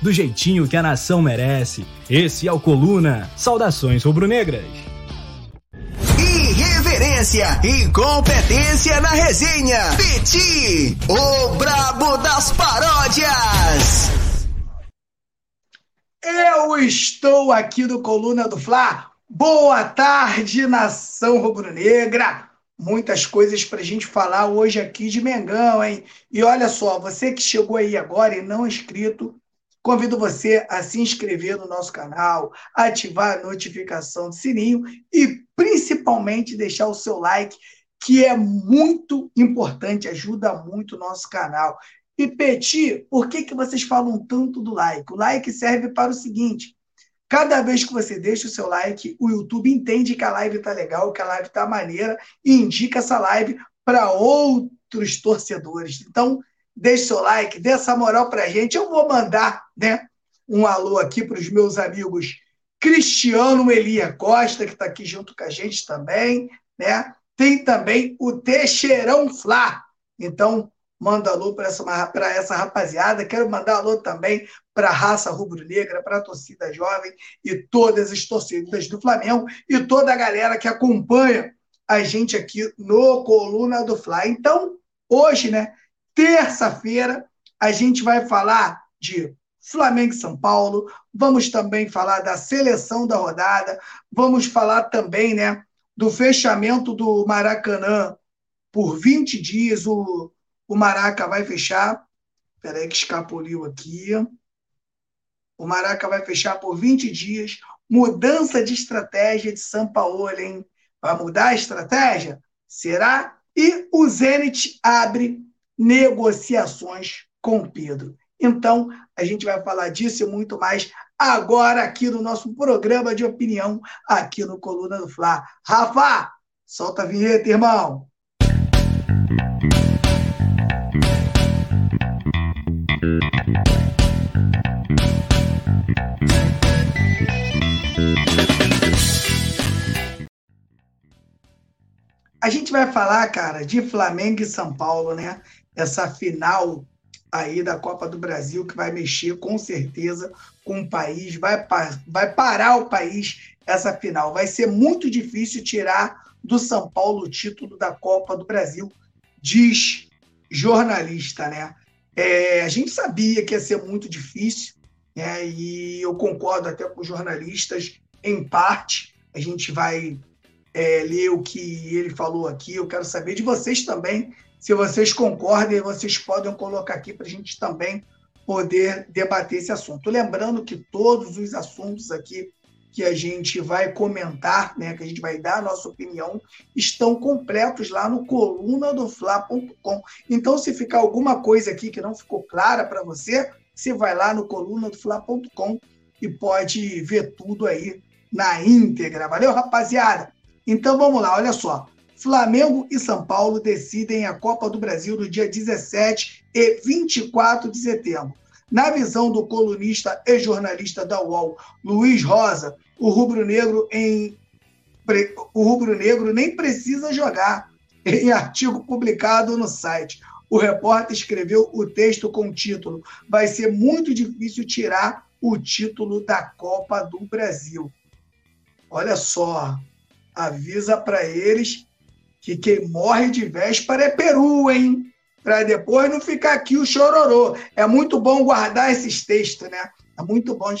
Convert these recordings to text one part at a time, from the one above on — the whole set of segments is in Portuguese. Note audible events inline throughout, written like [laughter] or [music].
do jeitinho que a nação merece. Esse é o Coluna. Saudações rubro-negras. Irreverência e competência na resenha. Peti, o brabo das paródias. Eu estou aqui no Coluna do Fla. Boa tarde, nação rubro-negra. Muitas coisas para a gente falar hoje aqui de Mengão, hein? E olha só, você que chegou aí agora e não é inscrito, Convido você a se inscrever no nosso canal, ativar a notificação do sininho e principalmente deixar o seu like, que é muito importante, ajuda muito o nosso canal. E Peti, por que, que vocês falam tanto do like? O like serve para o seguinte: cada vez que você deixa o seu like, o YouTube entende que a live está legal, que a live está maneira e indica essa live para outros torcedores. Então, deixe seu like, dê essa moral para a gente. Eu vou mandar né, um alô aqui para os meus amigos Cristiano Elia Costa, que está aqui junto com a gente também. Né? Tem também o Teixeirão Flá. Então, manda alô para essa, essa rapaziada. Quero mandar alô também para a raça rubro-negra, para a torcida jovem e todas as torcidas do Flamengo e toda a galera que acompanha a gente aqui no Coluna do Fla. Então, hoje, né, Terça-feira, a gente vai falar de Flamengo e São Paulo, vamos também falar da seleção da rodada, vamos falar também né, do fechamento do Maracanã por 20 dias. O, o Maraca vai fechar. Espera aí que escapuliu aqui. O Maraca vai fechar por 20 dias. Mudança de estratégia de São Paulo, hein? Vai mudar a estratégia? Será? E o Zenit abre negociações com Pedro. Então, a gente vai falar disso e muito mais agora aqui no nosso programa de opinião, aqui no Coluna do Fla. Rafa, solta a vinheta, irmão. A gente vai falar, cara, de Flamengo e São Paulo, né? Essa final aí da Copa do Brasil que vai mexer com certeza com o país, vai, vai parar o país essa final. Vai ser muito difícil tirar do São Paulo o título da Copa do Brasil, diz jornalista, né? É, a gente sabia que ia ser muito difícil, né? E eu concordo até com os jornalistas em parte. A gente vai é, ler o que ele falou aqui. Eu quero saber de vocês também se vocês concordem, vocês podem colocar aqui para a gente também poder debater esse assunto. Lembrando que todos os assuntos aqui que a gente vai comentar, né, que a gente vai dar a nossa opinião, estão completos lá no coluna do fla.com. Então, se ficar alguma coisa aqui que não ficou clara para você, você vai lá no coluna do fla.com e pode ver tudo aí na íntegra. Valeu, rapaziada? Então, vamos lá, olha só. Flamengo e São Paulo decidem a Copa do Brasil no dia 17 e 24 de setembro. Na visão do colunista e jornalista da UOL, Luiz Rosa, o rubro-negro em o rubro-negro nem precisa jogar. [laughs] Em artigo publicado no site, o repórter escreveu o texto com o título: Vai ser muito difícil tirar o título da Copa do Brasil. Olha só, avisa para eles que quem morre de véspera é peru, hein? Para depois não ficar aqui o chororô. É muito bom guardar esses textos, né? É muito bom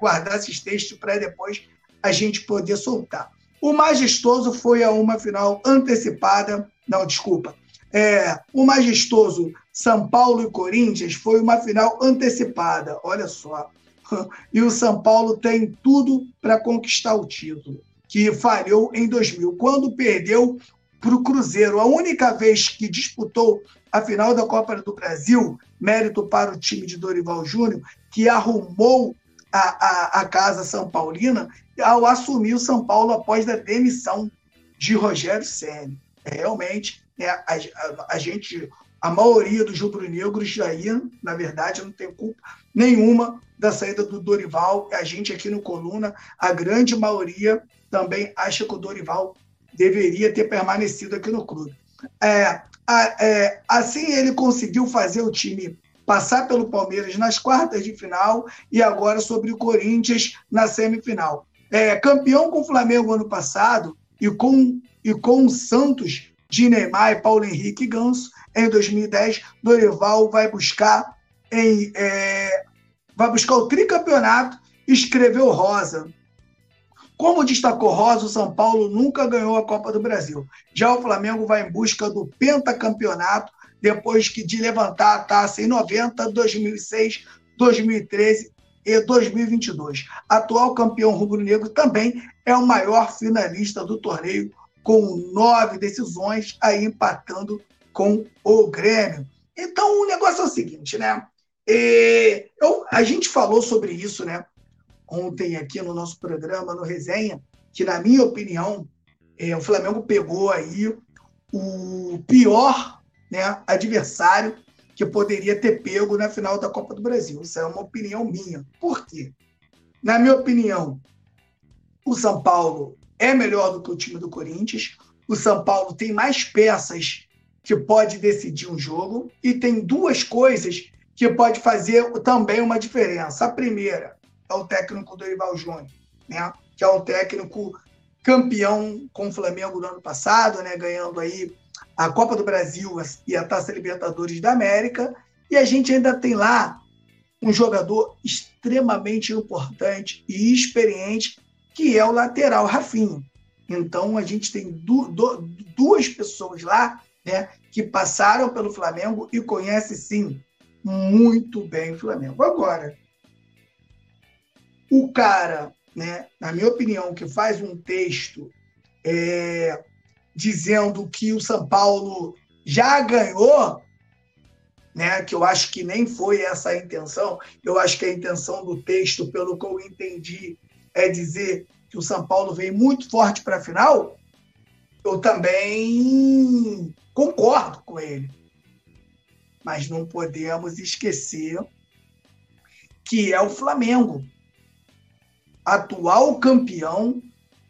guardar esses textos para depois a gente poder soltar. O majestoso foi a uma final antecipada. Não, desculpa. É, o majestoso São Paulo e Corinthians foi uma final antecipada. Olha só. [laughs] E o São Paulo tem tudo para conquistar o título, que falhou em 2000, quando perdeu para o Cruzeiro. A única vez que disputou a final da Copa do Brasil, mérito para o time de Dorival Júnior, que arrumou a, a, a Casa São Paulina ao assumir o São Paulo após a demissão de Rogério Senna. É, realmente, né, a, a, a, gente, a maioria dos rubro-negros ia, na verdade, não tem culpa nenhuma da saída do Dorival. A gente aqui no Coluna, a grande maioria também acha que o Dorival deveria ter permanecido aqui no clube. É, é, assim ele conseguiu fazer o time passar pelo Palmeiras nas quartas de final e agora sobre o Corinthians na semifinal. É, campeão com o Flamengo ano passado e com, e com o Santos de Neymar e Paulo Henrique Ganso em 2010, Dorival vai buscar em, é, vai buscar o tricampeonato escreveu Rosa. Como destacou Rosa, o São Paulo nunca ganhou a Copa do Brasil. Já o Flamengo vai em busca do pentacampeonato depois que de levantar a taça em 90, 2006, 2013 e 2022. Atual campeão rubro-negro também é o maior finalista do torneio, com nove decisões, aí empatando com o Grêmio. Então, o negócio é o seguinte, né? E eu, a gente falou sobre isso, né? Ontem aqui no nosso programa, no Resenha, que na minha opinião, é, o Flamengo pegou aí o pior né, adversário que poderia ter pego na final da Copa do Brasil. Isso é uma opinião minha. Por quê? Na minha opinião, o São Paulo é melhor do que o time do Corinthians. O São Paulo tem mais peças que pode decidir um jogo e tem duas coisas que pode fazer também uma diferença. A primeira é o técnico Dorival Júnior, né? Que é um técnico campeão com o Flamengo no ano passado, né? Ganhando aí a Copa do Brasil e a Taça Libertadores da América, e a gente ainda tem lá um jogador extremamente importante e experiente, que é o lateral Rafinha. Então a gente tem du du duas pessoas lá né, que passaram pelo Flamengo e conhecem sim muito bem o Flamengo. Agora, o cara, né, na minha opinião, que faz um texto é, dizendo que o São Paulo já ganhou, né, que eu acho que nem foi essa a intenção, eu acho que a intenção do texto, pelo que eu entendi, é dizer que o São Paulo vem muito forte para a final, eu também concordo com ele. Mas não podemos esquecer que é o Flamengo, atual campeão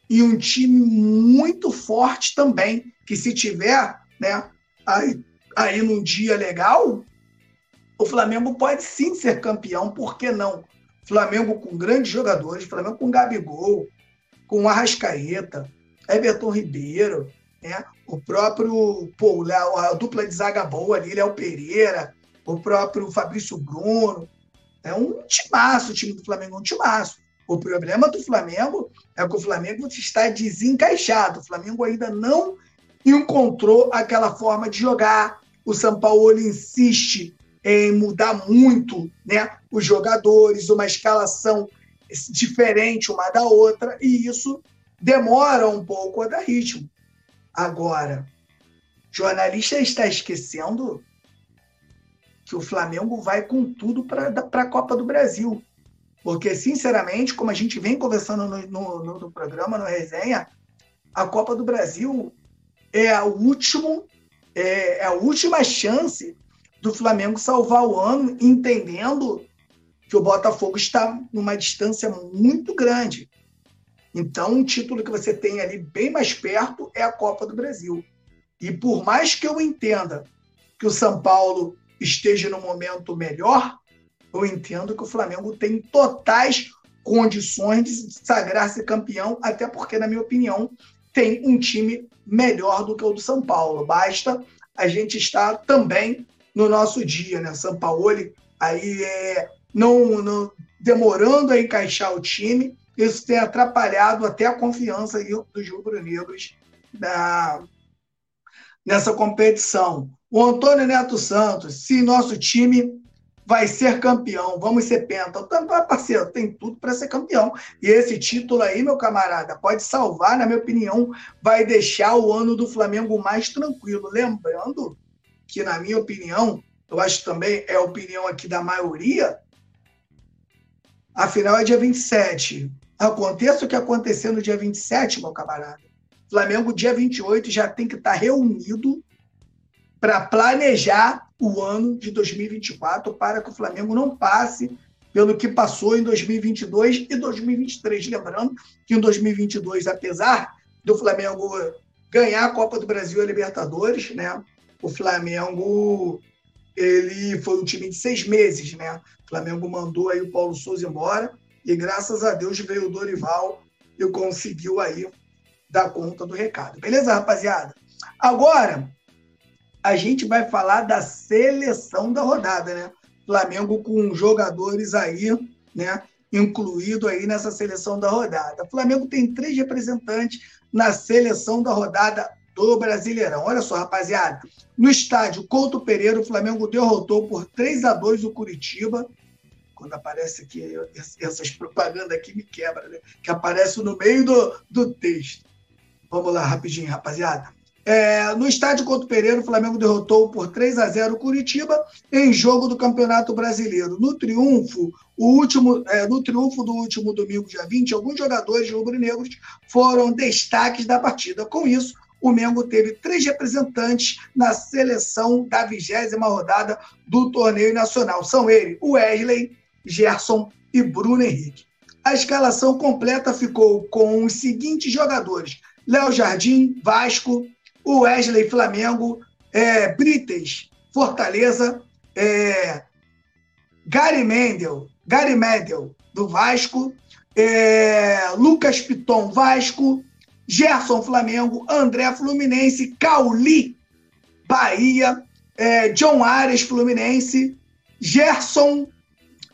e um time muito forte também, que se tiver né, aí, aí num dia legal, o Flamengo pode sim ser campeão, por que não? Flamengo com grandes jogadores, Flamengo com Gabigol, com Arrascaeta, Everton Ribeiro, né? o próprio pô, a dupla de zaga boa ali, Léo Pereira, o próprio Fabrício Bruno. É um timaço o time do Flamengo, é um timaço. O problema do Flamengo é que o Flamengo está desencaixado. O Flamengo ainda não encontrou aquela forma de jogar. O São Paulo insiste em mudar muito né, os jogadores, uma escalação diferente uma da outra, e isso demora um pouco a dar ritmo. Agora, jornalista está esquecendo que o Flamengo vai com tudo para a Copa do Brasil. Porque, sinceramente, como a gente vem conversando no, no, no programa, no resenha, a Copa do Brasil é a, último, é, é a última chance do Flamengo salvar o ano, entendendo que o Botafogo está numa distância muito grande. Então, um título que você tem ali bem mais perto é a Copa do Brasil. E por mais que eu entenda que o São Paulo esteja no momento melhor, eu entendo que o Flamengo tem totais condições de sagrar-se campeão, até porque, na minha opinião, tem um time melhor do que o do São Paulo. Basta a gente estar também no nosso dia, né? São Paulo aí é, não, não demorando a encaixar o time, isso tem atrapalhado até a confiança dos rubro-negros nessa competição. O Antônio Neto Santos, se nosso time vai ser campeão, vamos ser penta. Então, parceiro, tem tudo para ser campeão. E esse título aí, meu camarada, pode salvar, na minha opinião, vai deixar o ano do Flamengo mais tranquilo. Lembrando que, na minha opinião, eu acho também é a opinião aqui da maioria, A final é dia 27. Aconteça o que acontecer no dia 27, meu camarada. Flamengo, dia 28, já tem que estar reunido para planejar o ano de 2024 para que o Flamengo não passe pelo que passou em 2022 e 2023. Lembrando que em 2022, apesar do Flamengo ganhar a Copa do Brasil e a Libertadores, né? O Flamengo ele foi um time de seis meses, né? O Flamengo mandou aí o Paulo Souza embora e graças a Deus veio o Dorival e conseguiu aí dar conta do recado. Beleza, rapaziada? Agora a gente vai falar da seleção da rodada, né? Flamengo com jogadores aí, né? Incluído aí nessa seleção da rodada. Flamengo tem três representantes na seleção da rodada do Brasileirão. Olha só, rapaziada. No estádio Couto Pereira, o Flamengo derrotou por 3 a 2 o Curitiba. Quando aparece aqui, essas propagandas aqui me quebram, né? Que aparece no meio do, do texto. Vamos lá, rapidinho, rapaziada. É, no estádio Couto Pereira, o Flamengo derrotou por 3 a 0 o Curitiba em jogo do Campeonato Brasileiro. No triunfo, o último, é, no triunfo do último domingo, dia 20, alguns jogadores rubro-negros foram destaques da partida. Com isso, o Mengo teve três representantes na seleção da vigésima rodada do torneio nacional. São eles, Wesley, Gerson e Bruno Henrique. A escalação completa ficou com os seguintes jogadores: Léo Jardim, Vasco, Wesley, Flamengo, é, Brites, Fortaleza, é, Gary Mendel, Gary Mendel, do Vasco, é, Lucas Piton, Vasco, Gerson Flamengo, André Fluminense, Cauli Bahia, é, John Ares Fluminense, Gerson,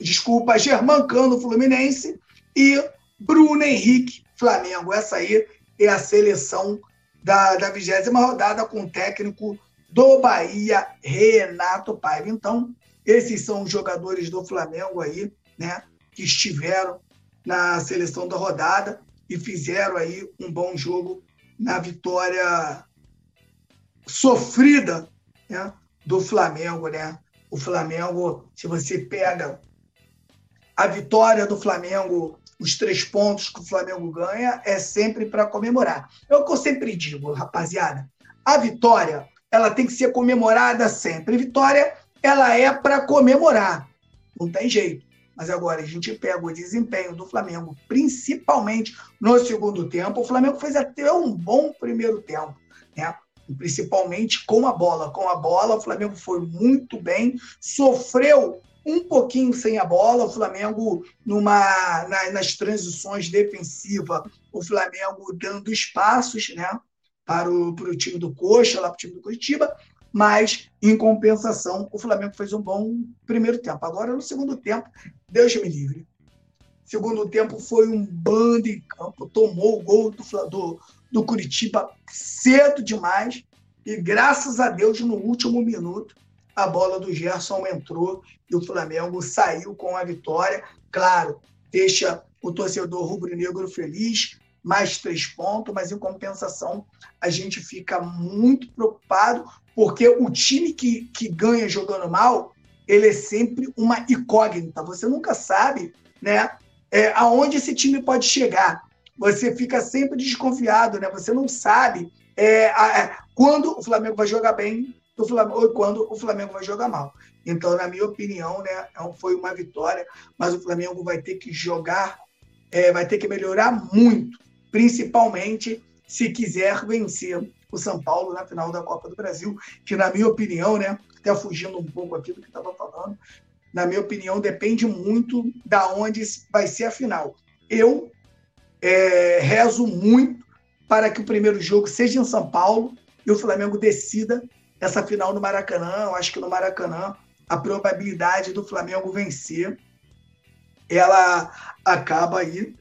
desculpa, Germancano Fluminense e Bruno Henrique Flamengo. Essa aí é a seleção da, da vigésima rodada com o técnico do Bahia, Renato Paiva. Então, esses são os jogadores do Flamengo aí, né, que estiveram na seleção da rodada e fizeram aí um bom jogo na vitória sofrida né, do Flamengo, né? O Flamengo, se você pega a vitória do Flamengo, os três pontos que o Flamengo ganha, é sempre para comemorar. É o que eu sempre digo, rapaziada. A vitória, ela tem que ser comemorada sempre. Vitória, ela é para comemorar. Não tem jeito. Mas agora a gente pega o desempenho do Flamengo, principalmente no segundo tempo. O Flamengo fez até um bom primeiro tempo, né? Principalmente com a bola. Com a bola, o Flamengo foi muito bem, sofreu um pouquinho sem a bola, o Flamengo numa na, nas transições defensivas, o Flamengo dando espaços, né? Para o, para o time do Coxa, lá para o time do Curitiba, mas, em compensação, o Flamengo fez um bom primeiro tempo. Agora, no segundo tempo, Deus me livre. Segundo tempo foi um bando em campo, tomou o gol do, do, do Curitiba cedo demais, e graças a Deus, no último minuto, a bola do Gerson entrou e o Flamengo saiu com a vitória. Claro, deixa o torcedor rubro-negro feliz, mais três pontos, mas em compensação a gente fica muito preocupado porque o time que, que ganha jogando mal, ele é sempre uma incógnita. Você nunca sabe né, é, aonde esse time pode chegar. Você fica sempre desconfiado, né? Você não sabe é, a, quando o Flamengo vai jogar bem Flamengo, ou quando o Flamengo vai jogar mal. Então, na minha opinião, né, é foi uma vitória, mas o Flamengo vai ter que jogar, é, vai ter que melhorar muito, principalmente se quiser vencer o São Paulo na final da Copa do Brasil, que na minha opinião, né, até fugindo um pouco aqui do que estava falando, na minha opinião, depende muito da onde vai ser a final. Eu é, rezo muito para que o primeiro jogo seja em São Paulo e o Flamengo decida essa final no Maracanã. Eu acho que no Maracanã a probabilidade do Flamengo vencer ela acaba aí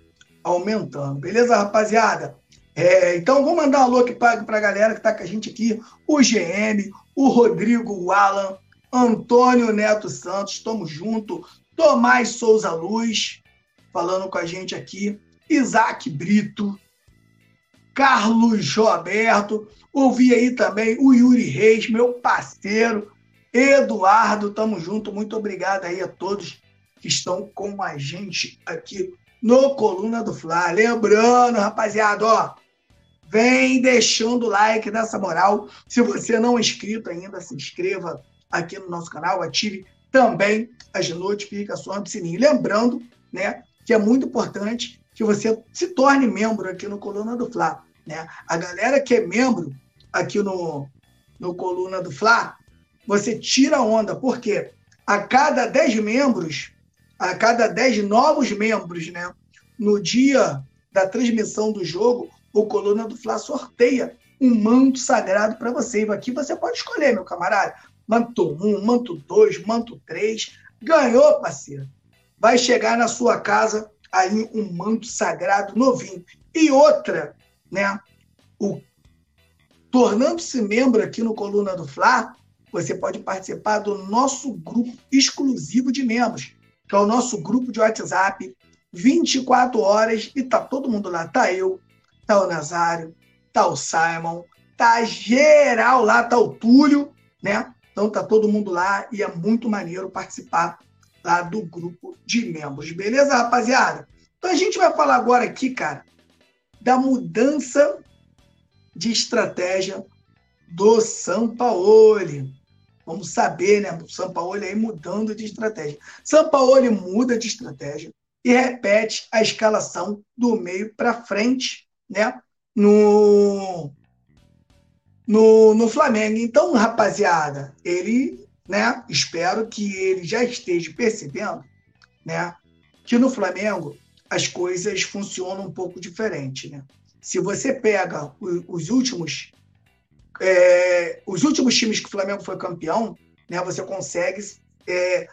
aumentando. Beleza, rapaziada? É, então, vou mandar um alô aqui para a galera que está com a gente aqui: o GM, o Rodrigo, o Alan, Antônio Neto Santos, estamos junto. Tomás Souza Luz, falando com a gente aqui. Isaac Brito, Carlos Roberto. Ouvi aí também o Yuri Reis, meu parceiro. Eduardo, tamo junto. Muito obrigado aí a todos que estão com a gente aqui no Coluna do Fla. Lembrando, rapaziada, ó, vem deixando o like nessa moral. Se você não é inscrito ainda, se inscreva aqui no nosso canal, ative também as notificações do sininho. Lembrando, né, que é muito importante que você se torne membro aqui no Coluna do Fla. Né? A galera que é membro aqui no, no Coluna do Fla, você tira onda, porque a cada 10 membros, a cada 10 novos membros, né, no dia da transmissão do jogo, o Coluna do Fla sorteia um manto sagrado para você. E aqui você pode escolher, meu camarada. Manto 1, manto 2, manto 3. Ganhou, parceiro. Vai chegar na sua casa aí um manto sagrado novinho. E outra, né? O tornando-se membro aqui no Coluna do Fla, você pode participar do nosso grupo exclusivo de membros, que é o nosso grupo de WhatsApp, 24 horas, e tá todo mundo lá. Tá eu, tá o Nazário, tá o Simon, tá geral lá, tá o Túlio, né? Então tá todo mundo lá e é muito maneiro participar lá do grupo de membros. Beleza, rapaziada? Então a gente vai falar agora aqui, cara, da mudança de estratégia do Sampaoli. Vamos saber, né? O Sampaoli aí mudando de estratégia. Sampaoli muda de estratégia e repete a escalação do meio para frente, né? No, no, no Flamengo. Então, rapaziada, ele, né? Espero que ele já esteja percebendo, né? Que no Flamengo as coisas funcionam um pouco diferente, né? Se você pega os últimos é, os últimos times que o Flamengo foi campeão, né? Você consegue é,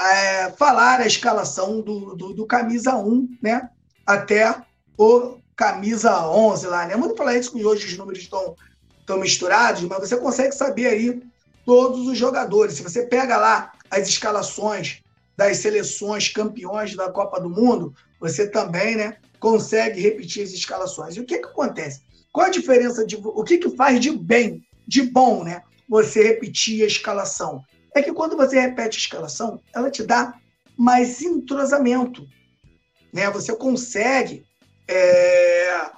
é, falar a escalação do, do, do, camisa 1, né? Até o camisa 11 lá, né? Vamos falar isso que hoje os números estão, estão misturados, mas você consegue saber aí todos os jogadores. Se você pega lá as escalações das seleções campeões da Copa do Mundo, você também, né, consegue repetir as escalações. E o que que acontece? Qual a diferença de o que que faz de bem, de bom, né? Você repetir a escalação é que quando você repete a escalação, ela te dá mais entrosamento. Né? Você consegue é,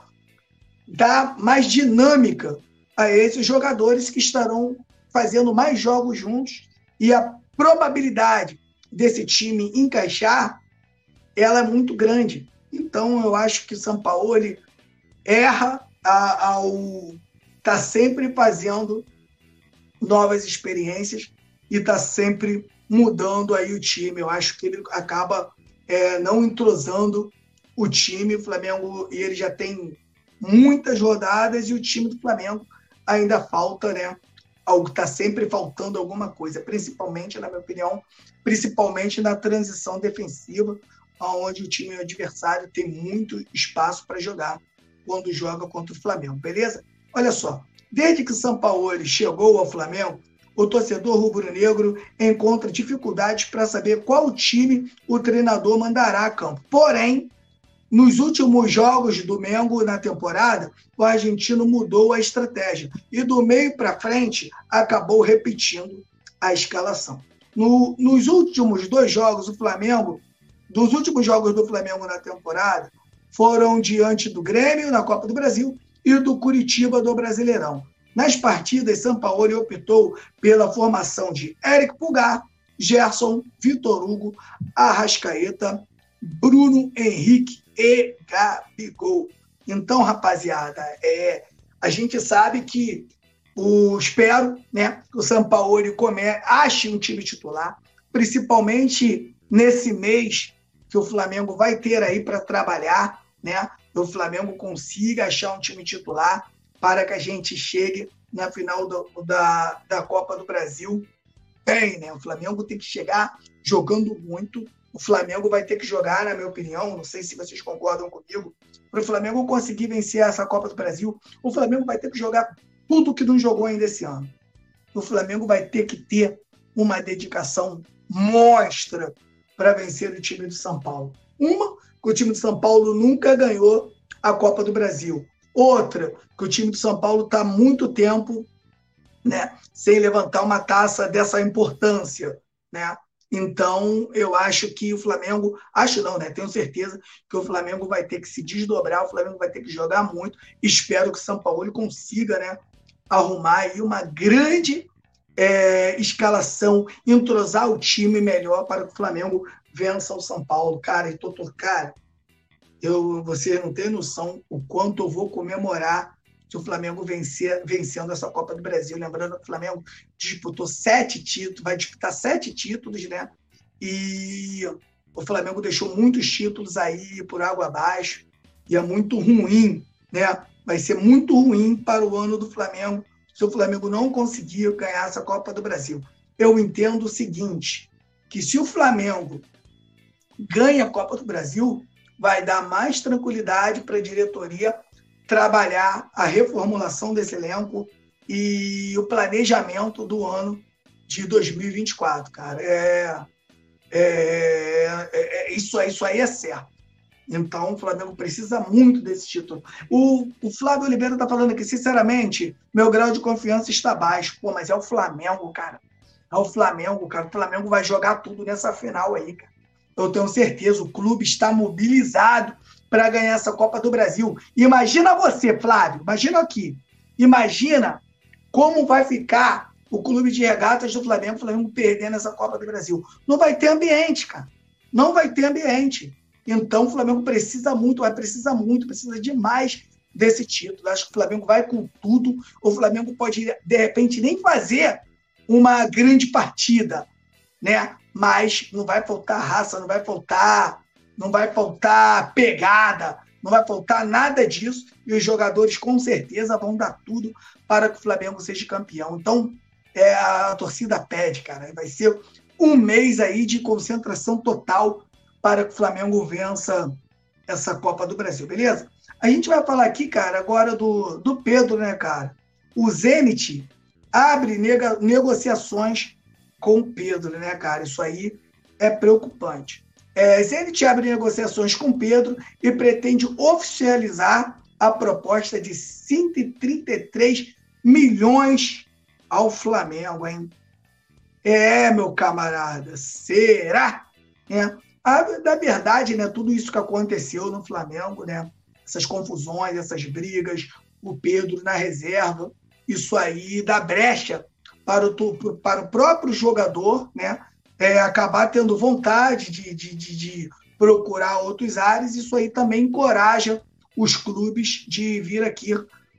dar mais dinâmica a esses jogadores que estarão fazendo mais jogos juntos e a probabilidade desse time encaixar ela é muito grande. Então eu acho que o Sampaoli erra ao tá sempre fazendo novas experiências e está sempre mudando aí o time. Eu acho que ele acaba é, não entrosando o time. O Flamengo, e ele já tem muitas rodadas e o time do Flamengo ainda falta, né? Algo está sempre faltando alguma coisa, principalmente, na minha opinião, principalmente na transição defensiva, onde o time adversário tem muito espaço para jogar quando joga contra o Flamengo, beleza? Olha só, desde que o São Paulo chegou ao Flamengo, o torcedor rubro-negro encontra dificuldades para saber qual time o treinador mandará a campo. Porém, nos últimos jogos do Mengo na temporada, o argentino mudou a estratégia e do meio para frente acabou repetindo a escalação. No, nos últimos dois jogos, o Flamengo, dos últimos jogos do Flamengo na temporada, foram diante do Grêmio na Copa do Brasil e do Curitiba do Brasileirão. Nas partidas, Sampaoli optou pela formação de Eric Pulgar, Gerson, Vitor Hugo, Arrascaeta, Bruno Henrique e Gabigol. Então, rapaziada, é, a gente sabe que o espero, né, que o Sampaoli come, ache um time titular, principalmente nesse mês que o Flamengo vai ter aí para trabalhar, né? O Flamengo consiga achar um time titular para que a gente chegue na final do, da, da Copa do Brasil bem, né? O Flamengo tem que chegar jogando muito. O Flamengo vai ter que jogar, na minha opinião, não sei se vocês concordam comigo, para o Flamengo conseguir vencer essa Copa do Brasil, o Flamengo vai ter que jogar tudo que não jogou ainda esse ano. O Flamengo vai ter que ter uma dedicação monstra para vencer o time do São Paulo. Uma, que o time do São Paulo nunca ganhou a Copa do Brasil. Outra, que o time do São Paulo está há muito tempo né, sem levantar uma taça dessa importância. Né? Então, eu acho que o Flamengo, acho não, né? Tenho certeza que o Flamengo vai ter que se desdobrar, o Flamengo vai ter que jogar muito. Espero que o São Paulo consiga, né, arrumar aí uma grande é, escalação, entrosar o time melhor para que o Flamengo vença o São Paulo. Cara, e tô, cara, eu, você não tem noção o quanto eu vou comemorar se o Flamengo vencer, vencendo essa Copa do Brasil. Lembrando que o Flamengo disputou sete títulos, vai disputar sete títulos, né? E o Flamengo deixou muitos títulos aí por água abaixo, e é muito ruim, né? Vai ser muito ruim para o ano do Flamengo se o Flamengo não conseguir ganhar essa Copa do Brasil. Eu entendo o seguinte, que se o Flamengo ganha a Copa do Brasil, vai dar mais tranquilidade para a diretoria trabalhar a reformulação desse elenco e o planejamento do ano de 2024, cara. É, é, é, é, isso, isso aí é certo. Então, o Flamengo precisa muito desse título. O, o Flávio Oliveira está falando aqui, sinceramente, meu grau de confiança está baixo. Pô, mas é o Flamengo, cara. É o Flamengo, cara. O Flamengo vai jogar tudo nessa final aí, cara. Eu tenho certeza, o clube está mobilizado para ganhar essa Copa do Brasil. Imagina você, Flávio, imagina aqui. Imagina como vai ficar o clube de regatas do Flamengo, Flamengo perdendo essa Copa do Brasil. Não vai ter ambiente, cara. Não vai ter ambiente. Então o Flamengo precisa muito, vai precisar muito, precisa demais desse título. Acho que o Flamengo vai com tudo. O Flamengo pode, de repente, nem fazer uma grande partida, né? Mas não vai faltar raça, não vai faltar não vai faltar pegada, não vai faltar nada disso. E os jogadores, com certeza, vão dar tudo para que o Flamengo seja campeão. Então, é, a torcida pede, cara. Vai ser um mês aí de concentração total para que o Flamengo vença essa Copa do Brasil, beleza? A gente vai falar aqui, cara, agora do, do Pedro, né, cara? O Zenit abre nega, negociações com o Pedro, né, cara? Isso aí é preocupante. É, Zenit abre negociações com Pedro e pretende oficializar a proposta de 133 milhões ao Flamengo, hein? É, meu camarada, será? É. A, na verdade, né, tudo isso que aconteceu no Flamengo, né, essas confusões, essas brigas, o Pedro na reserva, isso aí dá brecha para o, para o próprio jogador, né, é, acabar tendo vontade de, de, de, de procurar outros ares, isso aí também encoraja os clubes de vir aqui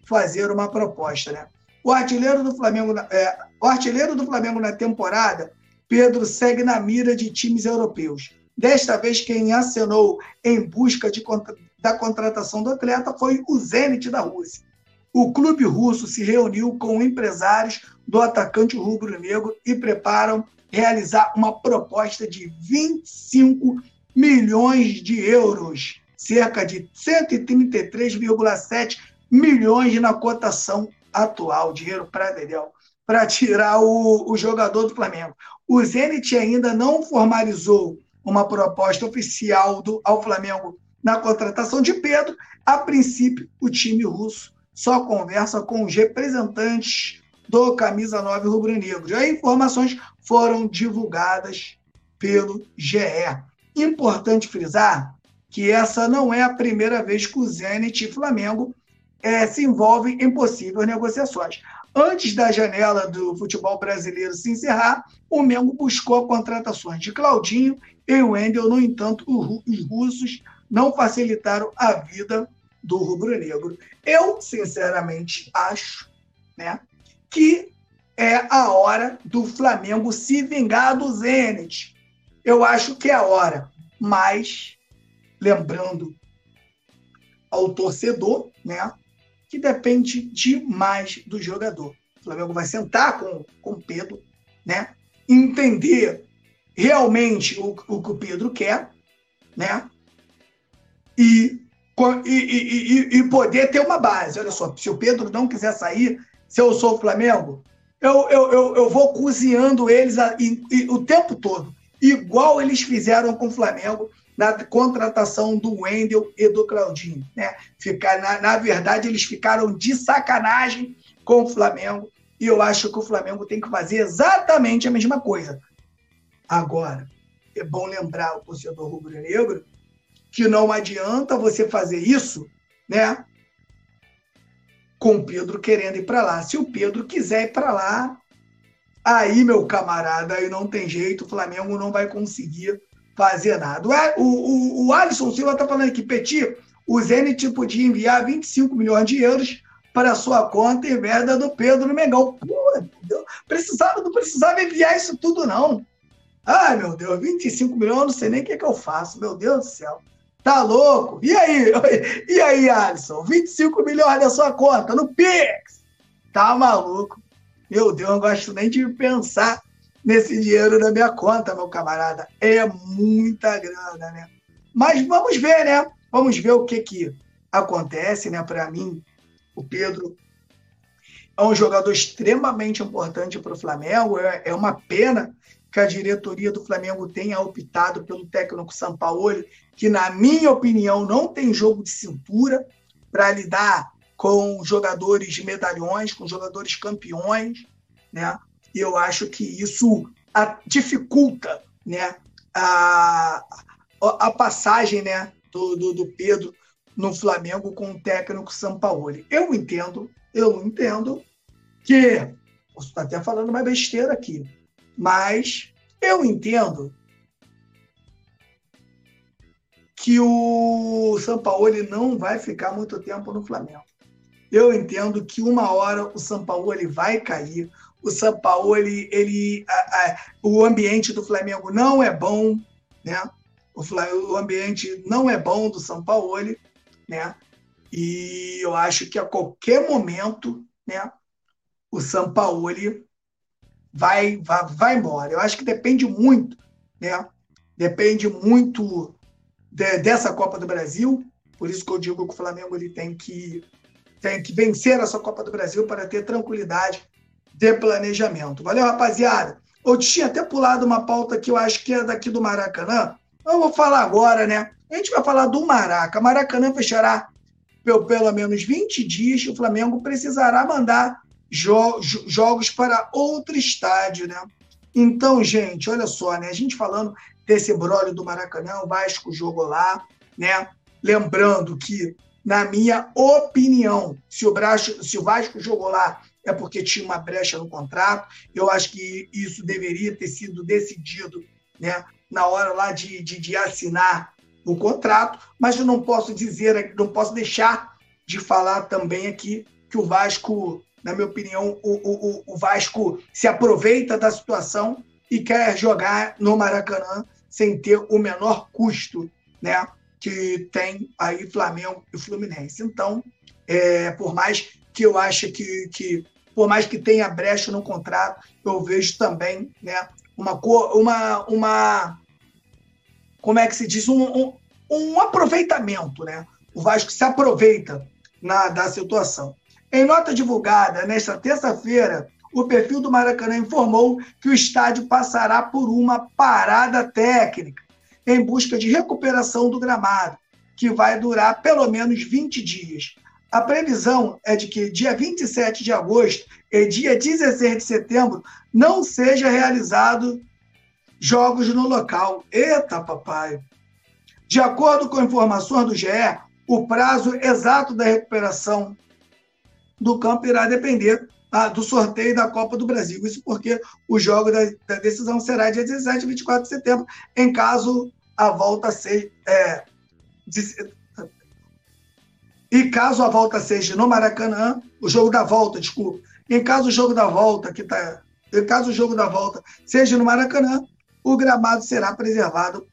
fazer uma proposta. Né? O, artilheiro do Flamengo, é, o artilheiro do Flamengo na temporada, Pedro, segue na mira de times europeus. Desta vez, quem acenou em busca de, da contratação do atleta foi o Zenit da Rússia. O clube russo se reuniu com empresários do atacante rubro-negro e preparam realizar uma proposta de 25 milhões de euros, cerca de 133,7 milhões na cotação atual, dinheiro para Dedel, para tirar o, o jogador do Flamengo. O Zenit ainda não formalizou uma proposta oficial do, ao Flamengo na contratação de Pedro. A princípio, o time russo só conversa com os representantes do Camisa 9 Rubro-Negro. As informações foram divulgadas pelo GE. Importante frisar que essa não é a primeira vez que o Zenit e Flamengo é, se envolvem em possíveis negociações. Antes da janela do futebol brasileiro se encerrar, o Mengo buscou contratações de Claudinho e Wendel. No entanto, os russos não facilitaram a vida do rubro-negro. Eu, sinceramente, acho né, que é a hora do Flamengo se vingar do Zenit. Eu acho que é a hora. Mas, lembrando ao torcedor, né, que depende demais do jogador. O Flamengo vai sentar com, com o Pedro, né, entender realmente o, o que o Pedro quer, né, e, e, e, e poder ter uma base. Olha só, se o Pedro não quiser sair, se eu sou o Flamengo, eu, eu, eu, eu vou cozinhando eles a, e, o tempo todo, igual eles fizeram com o Flamengo na contratação do Wendel e do Claudinho. Né? Ficar, na, na verdade, eles ficaram de sacanagem com o Flamengo e eu acho que o Flamengo tem que fazer exatamente a mesma coisa. Agora, é bom lembrar o torcedor rubro-negro que não adianta você fazer isso, né? Com Pedro querendo ir para lá. Se o Pedro quiser ir para lá, aí, meu camarada, aí não tem jeito, o Flamengo não vai conseguir fazer nada. O, o, o Alisson Silva está falando aqui, Petit, o Zenit podia enviar 25 milhões de euros para sua conta em vez da do Pedro no Mengão. Pô, precisava, não precisava enviar isso tudo, não. Ai, meu Deus, 25 milhões, não sei nem o que, é que eu faço, meu Deus do céu. Tá louco? E aí? [laughs] E aí, Alisson? 25 milhões na sua conta, no Pix? Tá maluco? Meu Deus, não gosto nem de pensar nesse dinheiro na minha conta, meu camarada. É muita grana, né? Mas vamos ver, né? Vamos ver o que que acontece, né? Para mim, o Pedro é um jogador extremamente importante para o Flamengo. É, é uma pena que a diretoria do Flamengo tenha optado pelo técnico Sampaoli, que, na minha opinião, não tem jogo de cintura para lidar com jogadores medalhões, com jogadores campeões, né? E eu acho que isso dificulta, né, a, a passagem, né, do, do, do Pedro no Flamengo com o técnico Sampaoli. Eu entendo, eu entendo que posso estar até falando uma besteira aqui, mas eu entendo que o Sampaoli não vai ficar muito tempo no Flamengo. Eu entendo que uma hora o Sampaoli vai cair. O Sampaoli, ele, a, a, o ambiente do Flamengo não é bom, né? O, o ambiente não é bom do Sampaoli, né? E eu acho que a qualquer momento, né, o Sampaoli vai, vai, vai embora. Eu acho que depende muito, né? Depende muito de, dessa Copa do Brasil. Por isso que eu digo que o Flamengo ele tem que tem que vencer essa Copa do Brasil para ter tranquilidade de planejamento. Valeu, rapaziada. Eu tinha até pulado uma pauta que eu acho que é daqui do Maracanã. Eu vou falar agora, né? A gente vai falar do Maraca. Maracanã fechará pelo, pelo menos 20 dias. O Flamengo precisará mandar jo jogos para outro estádio, né? Então, gente, olha só, né? A gente falando desse brolho do Maracanã, o Vasco jogou lá, né? Lembrando que, na minha opinião, se o, se o Vasco jogou lá é porque tinha uma brecha no contrato. Eu acho que isso deveria ter sido decidido né, na hora lá de, de, de assinar o contrato, mas eu não posso dizer, não posso deixar de falar também aqui que o Vasco na minha opinião, o, o, o Vasco se aproveita da situação e quer jogar no Maracanã sem ter o menor custo, né? Que tem aí Flamengo e Fluminense. Então, é, por mais que eu ache que, que, por mais que tenha brecha no contrato, eu vejo também, né? Uma, uma, uma como é que se diz? Um, um, um aproveitamento, né? O Vasco se aproveita na, da situação. Em nota divulgada nesta terça-feira, o perfil do Maracanã informou que o estádio passará por uma parada técnica em busca de recuperação do gramado, que vai durar pelo menos 20 dias. A previsão é de que dia 27 de agosto e dia 16 de setembro não seja realizado jogos no local. Eita, papai! De acordo com informações do GE, o prazo exato da recuperação do campo irá depender ah, do sorteio da Copa do Brasil. Isso porque o jogo da, da, decisão será dia 17 e 24 de setembro, em caso a volta seja. É, de, e caso a volta seja no Maracanã, o jogo da volta, desculpa. Em caso o jogo da volta, que tá, em caso o jogo da volta seja no Maracanã, o gramado será preservado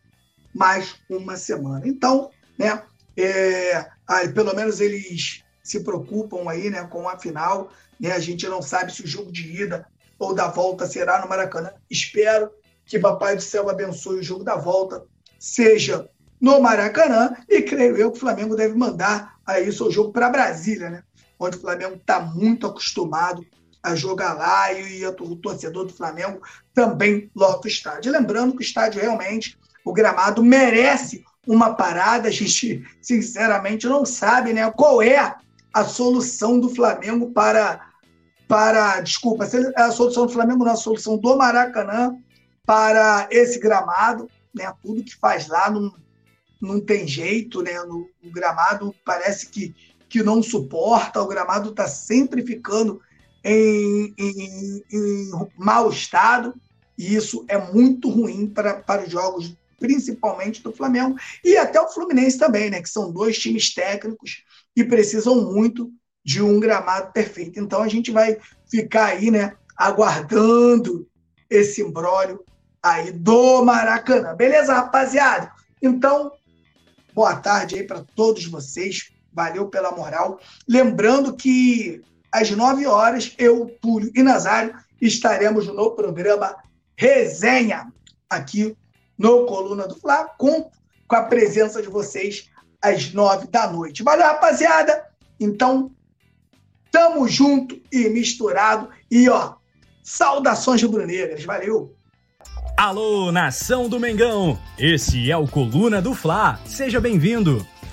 mais uma semana. Então, né, é, aí, pelo menos eles se preocupam aí né, com a final. Né? A gente não sabe se o jogo de ida ou da volta será no Maracanã. Espero que Papai do Céu abençoe o jogo da volta, seja no Maracanã, e creio eu que o Flamengo deve mandar aí seu jogo para Brasília, né? onde o Flamengo está muito acostumado a jogar lá e o torcedor do Flamengo também lota o estádio. Lembrando que o estádio realmente, o gramado merece uma parada, a gente sinceramente não sabe né, qual é a solução do Flamengo para. para desculpa, a solução do Flamengo não, a solução do Maracanã para esse gramado, né? Tudo que faz lá não, não tem jeito, né? No, o gramado parece que, que não suporta, o gramado está sempre ficando em, em, em mau estado, e isso é muito ruim para, para os jogos, principalmente do Flamengo, e até o Fluminense também, né? Que são dois times técnicos e precisam muito de um gramado perfeito. Então a gente vai ficar aí, né, aguardando esse imbróglio aí do Maracanã. Beleza, rapaziada? Então, boa tarde aí para todos vocês. Valeu pela moral. Lembrando que às 9 horas, eu, Túlio e Nazário estaremos no programa Resenha, aqui no Coluna do Fla, com, com a presença de vocês às 9 da noite. Valeu, rapaziada! Então, tamo junto e misturado. E, ó, saudações rubro-negras. Valeu! Alô, nação do Mengão! Esse é o Coluna do Fla. Seja bem-vindo!